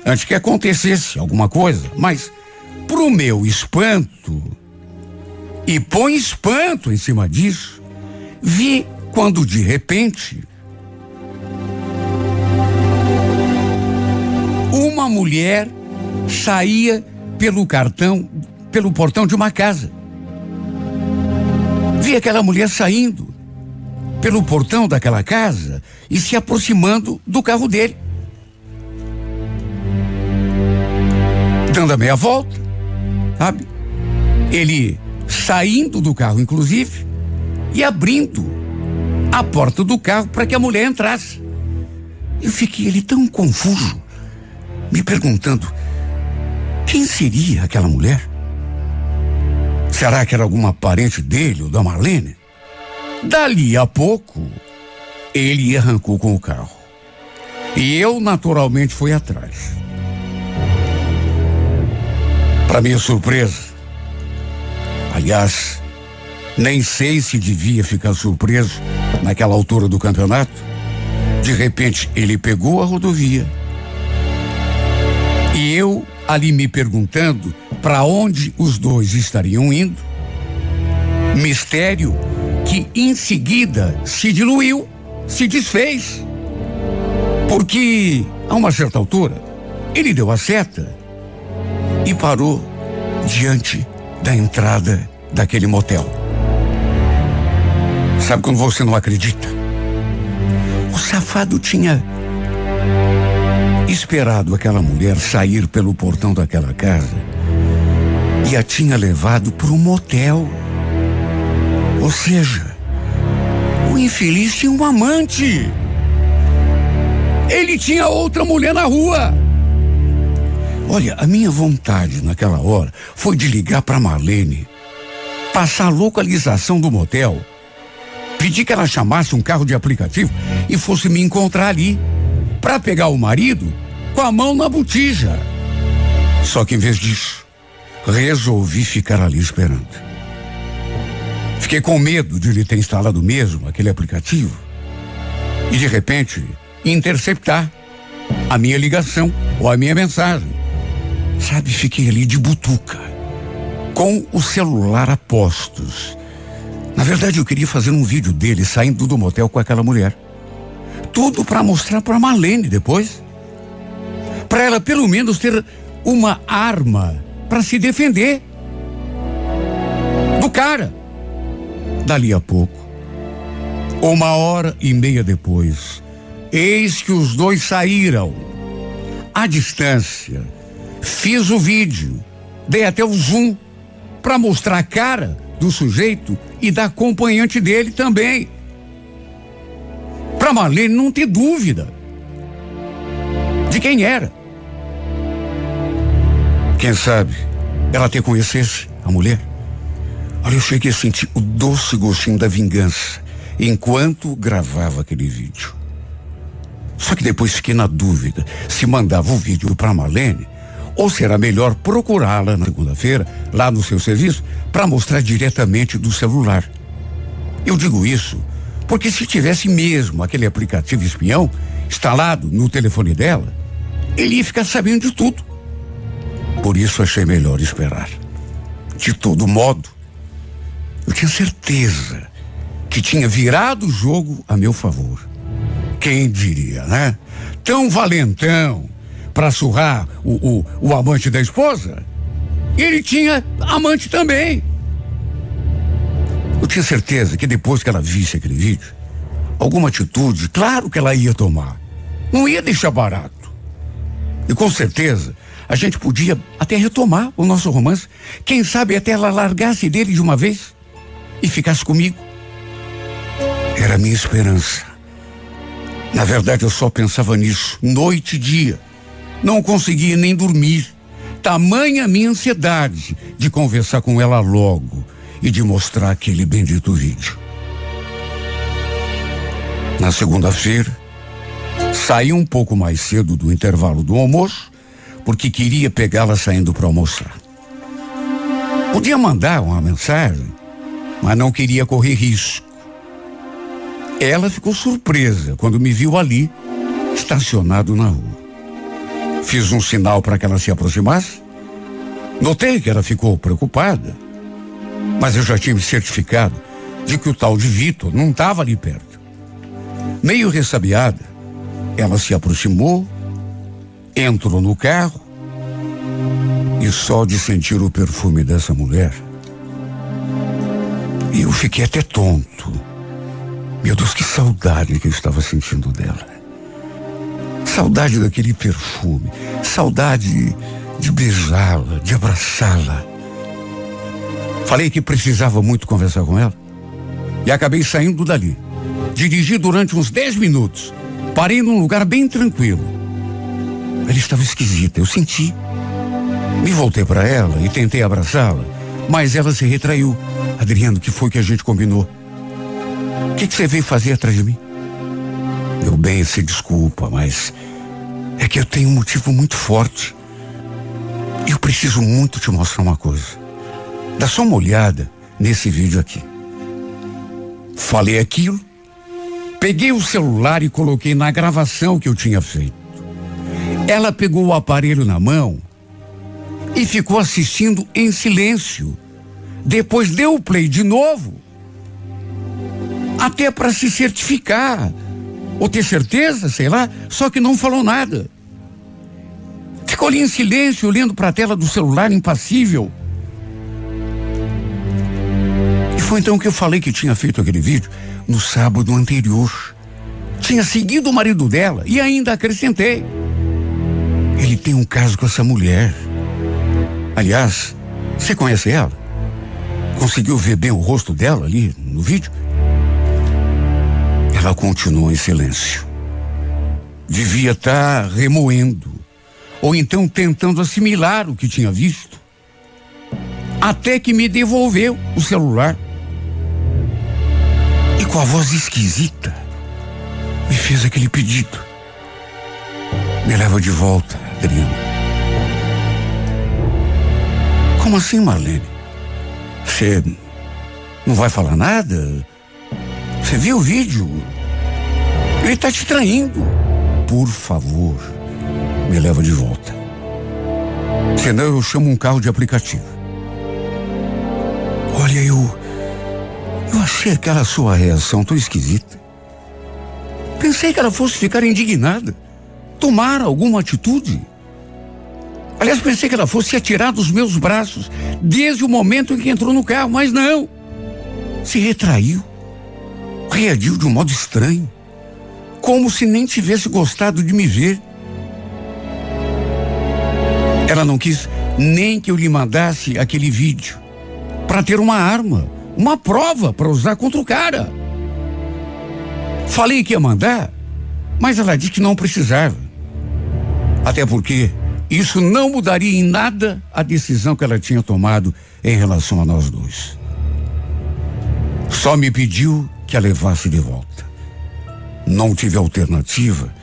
Antes que acontecesse alguma coisa, mas pro meu espanto, e põe espanto em cima disso, vi quando de repente uma mulher saía pelo cartão, pelo portão de uma casa. Vi aquela mulher saindo pelo portão daquela casa e se aproximando do carro dele. Dando a meia volta, sabe? Ele saindo do carro, inclusive, e abrindo a porta do carro para que a mulher entrasse. Eu fiquei ali tão confuso, me perguntando quem seria aquela mulher? Será que era alguma parente dele ou da Marlene? Dali a pouco, ele arrancou com o carro. E eu, naturalmente, fui atrás. Para minha surpresa, aliás, nem sei se devia ficar surpreso naquela altura do campeonato. De repente, ele pegou a rodovia. E eu ali me perguntando para onde os dois estariam indo. Mistério que em seguida se diluiu, se desfez. Porque, a uma certa altura, ele deu a seta e parou diante da entrada daquele motel. Sabe quando você não acredita? O safado tinha esperado aquela mulher sair pelo portão daquela casa e a tinha levado para um motel. Ou seja, o infeliz tinha um amante. Ele tinha outra mulher na rua. Olha, a minha vontade naquela hora foi de ligar para Marlene, passar a localização do motel, pedir que ela chamasse um carro de aplicativo e fosse me encontrar ali para pegar o marido com a mão na botija. Só que em vez disso, resolvi ficar ali esperando. Fiquei com medo de ele ter instalado mesmo aquele aplicativo e de repente interceptar a minha ligação ou a minha mensagem. Sabe, fiquei ali de butuca, com o celular a postos. Na verdade, eu queria fazer um vídeo dele saindo do motel com aquela mulher. Tudo para mostrar para Marlene depois. Para ela pelo menos ter uma arma para se defender do cara. Dali a pouco, uma hora e meia depois, eis que os dois saíram. À distância, fiz o vídeo, dei até o zoom para mostrar a cara do sujeito e da acompanhante dele também. Para Marlene não ter dúvida de quem era. Quem sabe ela até conhecesse a mulher. Olha, eu cheguei a sentir o doce gostinho da vingança enquanto gravava aquele vídeo. Só que depois fiquei na dúvida se mandava o vídeo para Marlene ou será melhor procurá-la na segunda-feira, lá no seu serviço, para mostrar diretamente do celular. Eu digo isso porque se tivesse mesmo aquele aplicativo espião instalado no telefone dela, ele ia ficar sabendo de tudo. Por isso achei melhor esperar. De todo modo, eu tinha certeza que tinha virado o jogo a meu favor. Quem diria, né? Tão valentão para surrar o, o, o amante da esposa, ele tinha amante também. Eu tinha certeza que depois que ela visse aquele vídeo, alguma atitude, claro que ela ia tomar. Não ia deixar barato. E com certeza, a gente podia até retomar o nosso romance. Quem sabe até ela largasse dele de uma vez e ficasse comigo. Era a minha esperança. Na verdade, eu só pensava nisso, noite e dia. Não conseguia nem dormir. Tamanha minha ansiedade de conversar com ela logo e de mostrar aquele bendito vídeo. Na segunda-feira, saí um pouco mais cedo do intervalo do almoço, porque queria pegá-la saindo para almoçar. Podia mandar uma mensagem, mas não queria correr risco. Ela ficou surpresa quando me viu ali, estacionado na rua. Fiz um sinal para que ela se aproximasse. Notei que ela ficou preocupada, mas eu já tinha me certificado de que o tal de Vitor não estava ali perto. Meio ressabiada, ela se aproximou, entrou no carro e só de sentir o perfume dessa mulher, eu fiquei até tonto. Meu Deus, que saudade que eu estava sentindo dela. Saudade daquele perfume, saudade de beijá-la, de abraçá-la. Falei que precisava muito conversar com ela e acabei saindo dali. Dirigi durante uns 10 minutos. Parei num lugar bem tranquilo. Ela estava esquisita, eu senti. Me voltei para ela e tentei abraçá-la, mas ela se retraiu. Adriano, que foi que a gente combinou? O que, que você veio fazer atrás de mim? Meu bem, se desculpa, mas é que eu tenho um motivo muito forte. Eu preciso muito te mostrar uma coisa. Dá só uma olhada nesse vídeo aqui. Falei aquilo, peguei o celular e coloquei na gravação que eu tinha feito. Ela pegou o aparelho na mão e ficou assistindo em silêncio. Depois deu o play de novo. Até para se certificar. Ou ter certeza, sei lá, só que não falou nada. Ficou ali em silêncio, olhando para a tela do celular, impassível. E foi então que eu falei que tinha feito aquele vídeo no sábado anterior. Tinha seguido o marido dela e ainda acrescentei. Ele tem um caso com essa mulher. Aliás, você conhece ela? Conseguiu ver bem o rosto dela ali no vídeo? Ela continuou em silêncio. Devia estar tá remoendo, ou então tentando assimilar o que tinha visto. Até que me devolveu o celular. E com a voz esquisita, me fez aquele pedido. Me leva de volta, Como assim, Marlene? Você não vai falar nada? Você viu o vídeo? Ele está te traindo. Por favor, me leva de volta. Senão eu chamo um carro de aplicativo. Olha, eu. Eu achei aquela sua reação tão esquisita. Pensei que ela fosse ficar indignada, tomar alguma atitude. Aliás, pensei que ela fosse atirar dos meus braços desde o momento em que entrou no carro, mas não. Se retraiu reagiu de um modo estranho, como se nem tivesse gostado de me ver. Ela não quis nem que eu lhe mandasse aquele vídeo para ter uma arma, uma prova para usar contra o cara. Falei que ia mandar, mas ela disse que não precisava. Até porque isso não mudaria em nada a decisão que ela tinha tomado em relação a nós dois. Só me pediu que a levasse de volta. Não tive alternativa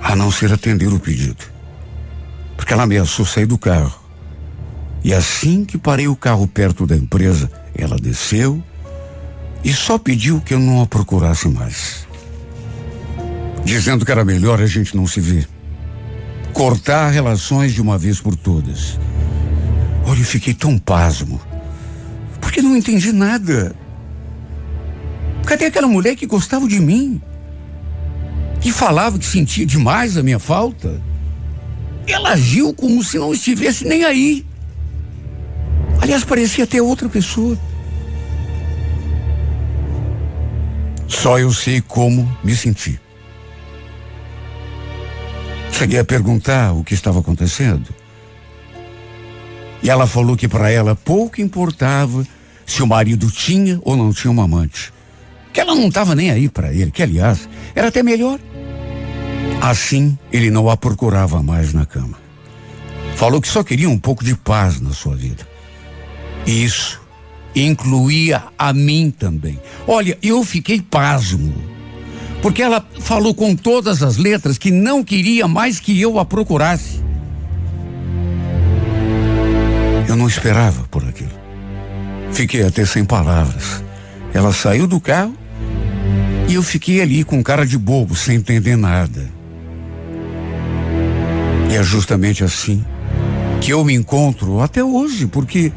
a não ser atender o pedido. Porque ela ameaçou sair do carro. E assim que parei o carro perto da empresa, ela desceu e só pediu que eu não a procurasse mais. Dizendo que era melhor a gente não se ver. Cortar relações de uma vez por todas. Olha, eu fiquei tão pasmo. Porque não entendi nada. Cadê aquela mulher que gostava de mim? Que falava que sentia demais a minha falta? Ela agiu como se não estivesse nem aí. Aliás, parecia ter outra pessoa. Só eu sei como me senti. Cheguei a perguntar o que estava acontecendo. E ela falou que para ela pouco importava se o marido tinha ou não tinha uma amante que ela não estava nem aí para ele, que aliás era até melhor. Assim, ele não a procurava mais na cama. Falou que só queria um pouco de paz na sua vida. E isso incluía a mim também. Olha, eu fiquei pasmo. Porque ela falou com todas as letras que não queria mais que eu a procurasse. Eu não esperava por aquilo. Fiquei até sem palavras. Ela saiu do carro e eu fiquei ali com cara de bobo, sem entender nada. E é justamente assim que eu me encontro até hoje, porque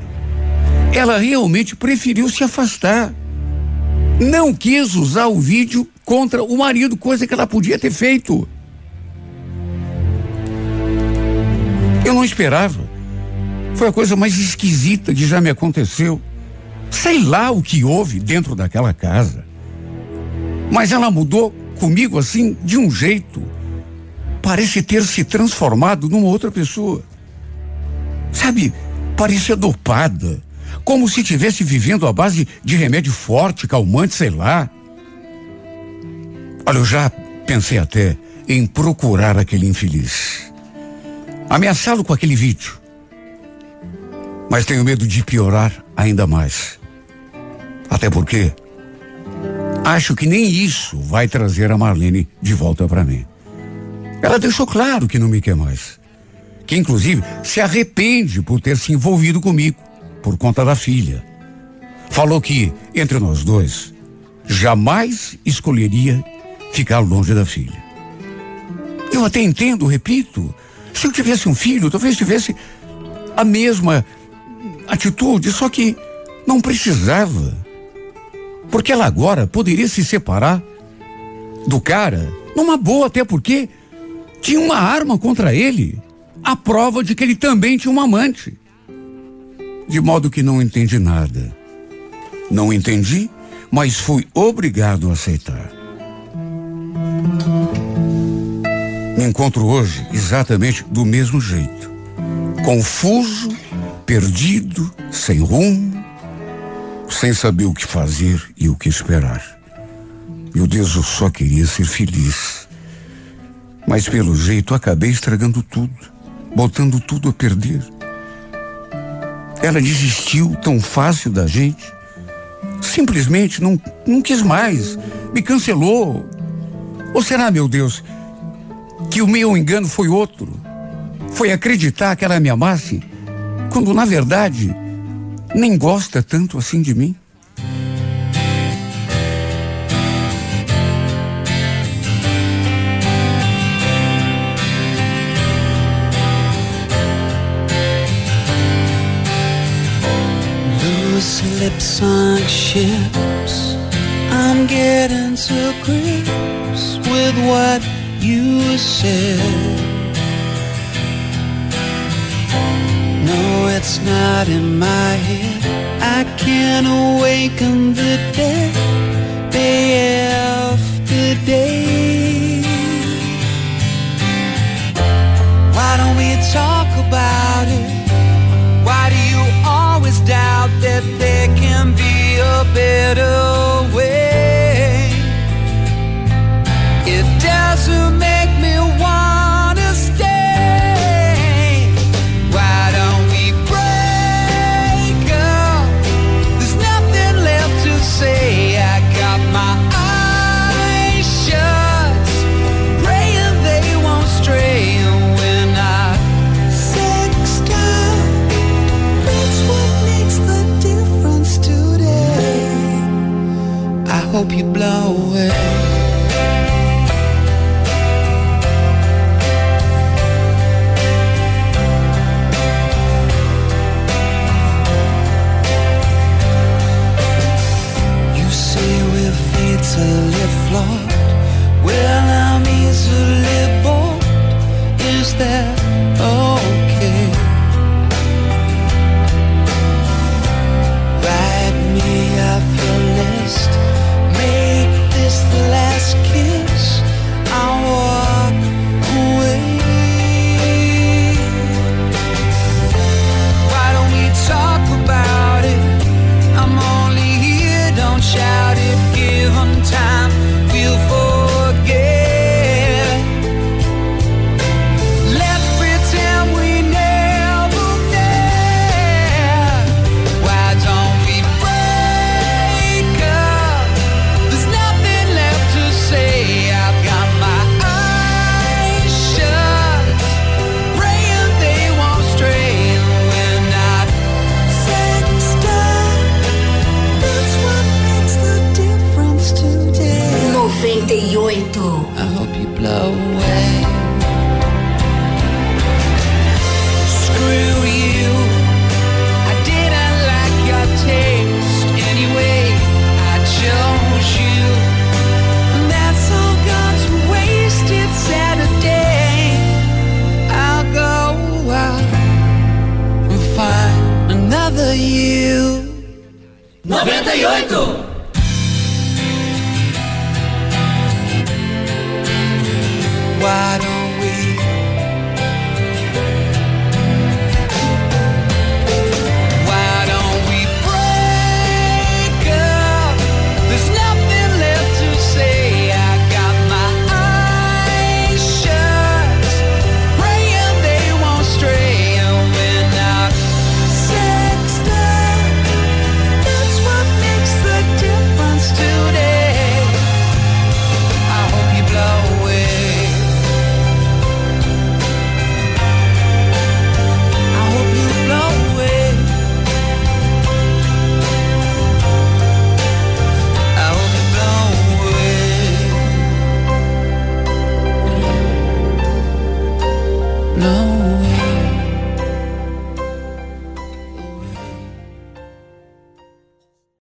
ela realmente preferiu se afastar. Não quis usar o vídeo contra o marido, coisa que ela podia ter feito. Eu não esperava. Foi a coisa mais esquisita que já me aconteceu. Sei lá o que houve dentro daquela casa. Mas ela mudou comigo assim, de um jeito. Parece ter se transformado numa outra pessoa. Sabe, parecia dopada. Como se estivesse vivendo à base de remédio forte, calmante, sei lá. Olha, eu já pensei até em procurar aquele infeliz. Ameaçá-lo com aquele vídeo. Mas tenho medo de piorar ainda mais. Até porque Acho que nem isso vai trazer a Marlene de volta para mim. Ela deixou claro que não me quer mais. que inclusive se arrepende por ter se envolvido comigo por conta da filha. Falou que, entre nós dois, jamais escolheria ficar longe da filha. Eu até entendo, repito, se eu tivesse um filho, talvez tivesse a mesma atitude, só que não precisava. Porque ela agora poderia se separar do cara numa boa, até porque tinha uma arma contra ele, a prova de que ele também tinha uma amante. De modo que não entendi nada. Não entendi, mas fui obrigado a aceitar. Me encontro hoje exatamente do mesmo jeito. Confuso, perdido, sem rumo, sem saber o que fazer e o que esperar. Meu Deus, eu só queria ser feliz. Mas pelo jeito acabei estragando tudo, botando tudo a perder. Ela desistiu tão fácil da gente. Simplesmente não, não quis mais, me cancelou. Ou será, meu Deus, que o meu engano foi outro? Foi acreditar que ela me amasse, quando na verdade nem gosta tanto assim de mim?
Loose lips on ships. I'm getting to grips with what you said. No, it's not in my head. I can't awaken the dead day after day. Why don't we talk about it? That there can be a better way? It doesn't